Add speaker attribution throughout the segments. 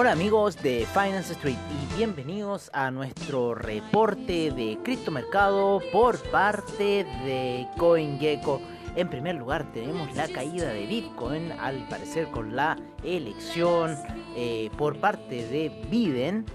Speaker 1: Hola amigos de Finance Street y bienvenidos a nuestro reporte de criptomercado por parte de CoinGecko. En primer lugar tenemos la caída de Bitcoin, al parecer con la elección eh, por parte de Biden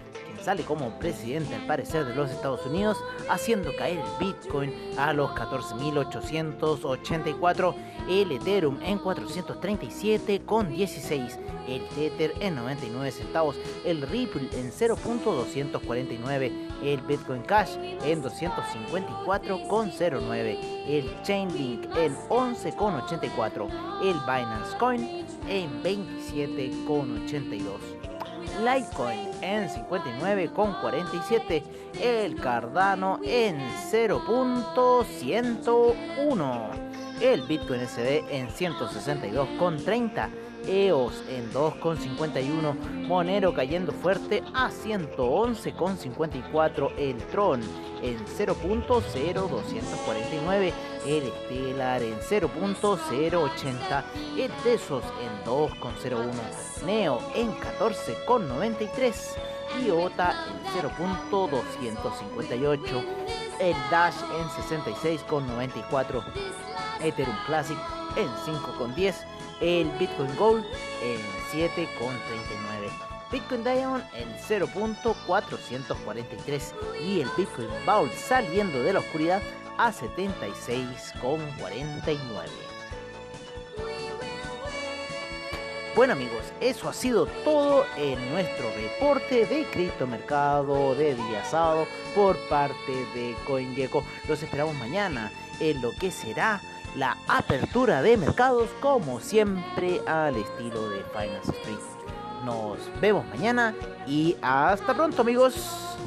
Speaker 1: sale como presidente al parecer de los Estados Unidos, haciendo caer el Bitcoin a los 14.884, el Ethereum en 437,16, el Tether en 99 centavos, el Ripple en 0.249, el Bitcoin Cash en 254,09, el Chainlink en 11,84, el Binance Coin en 27,82. Litecoin en 59,47, el Cardano en 0.101, el Bitcoin SD en 162,30, EOS en 2,51, Monero cayendo fuerte a 111,54, el Tron en 0.0249, el Stellar en 0.080, el Tesos en 2.01, Neo en 14.93 y OTA en 0.258, el Dash en 66.94, Ethereum Classic en 5.10, el Bitcoin Gold en 7.39. Bitcoin Diamond en 0.443 y el Bitcoin Bowl saliendo de la oscuridad a 76,49. Bueno amigos, eso ha sido todo en nuestro reporte de criptomercado de día sábado por parte de CoinGecko. Los esperamos mañana en lo que será la apertura de mercados como siempre al estilo de Finance Street. Nos vemos mañana y hasta pronto amigos.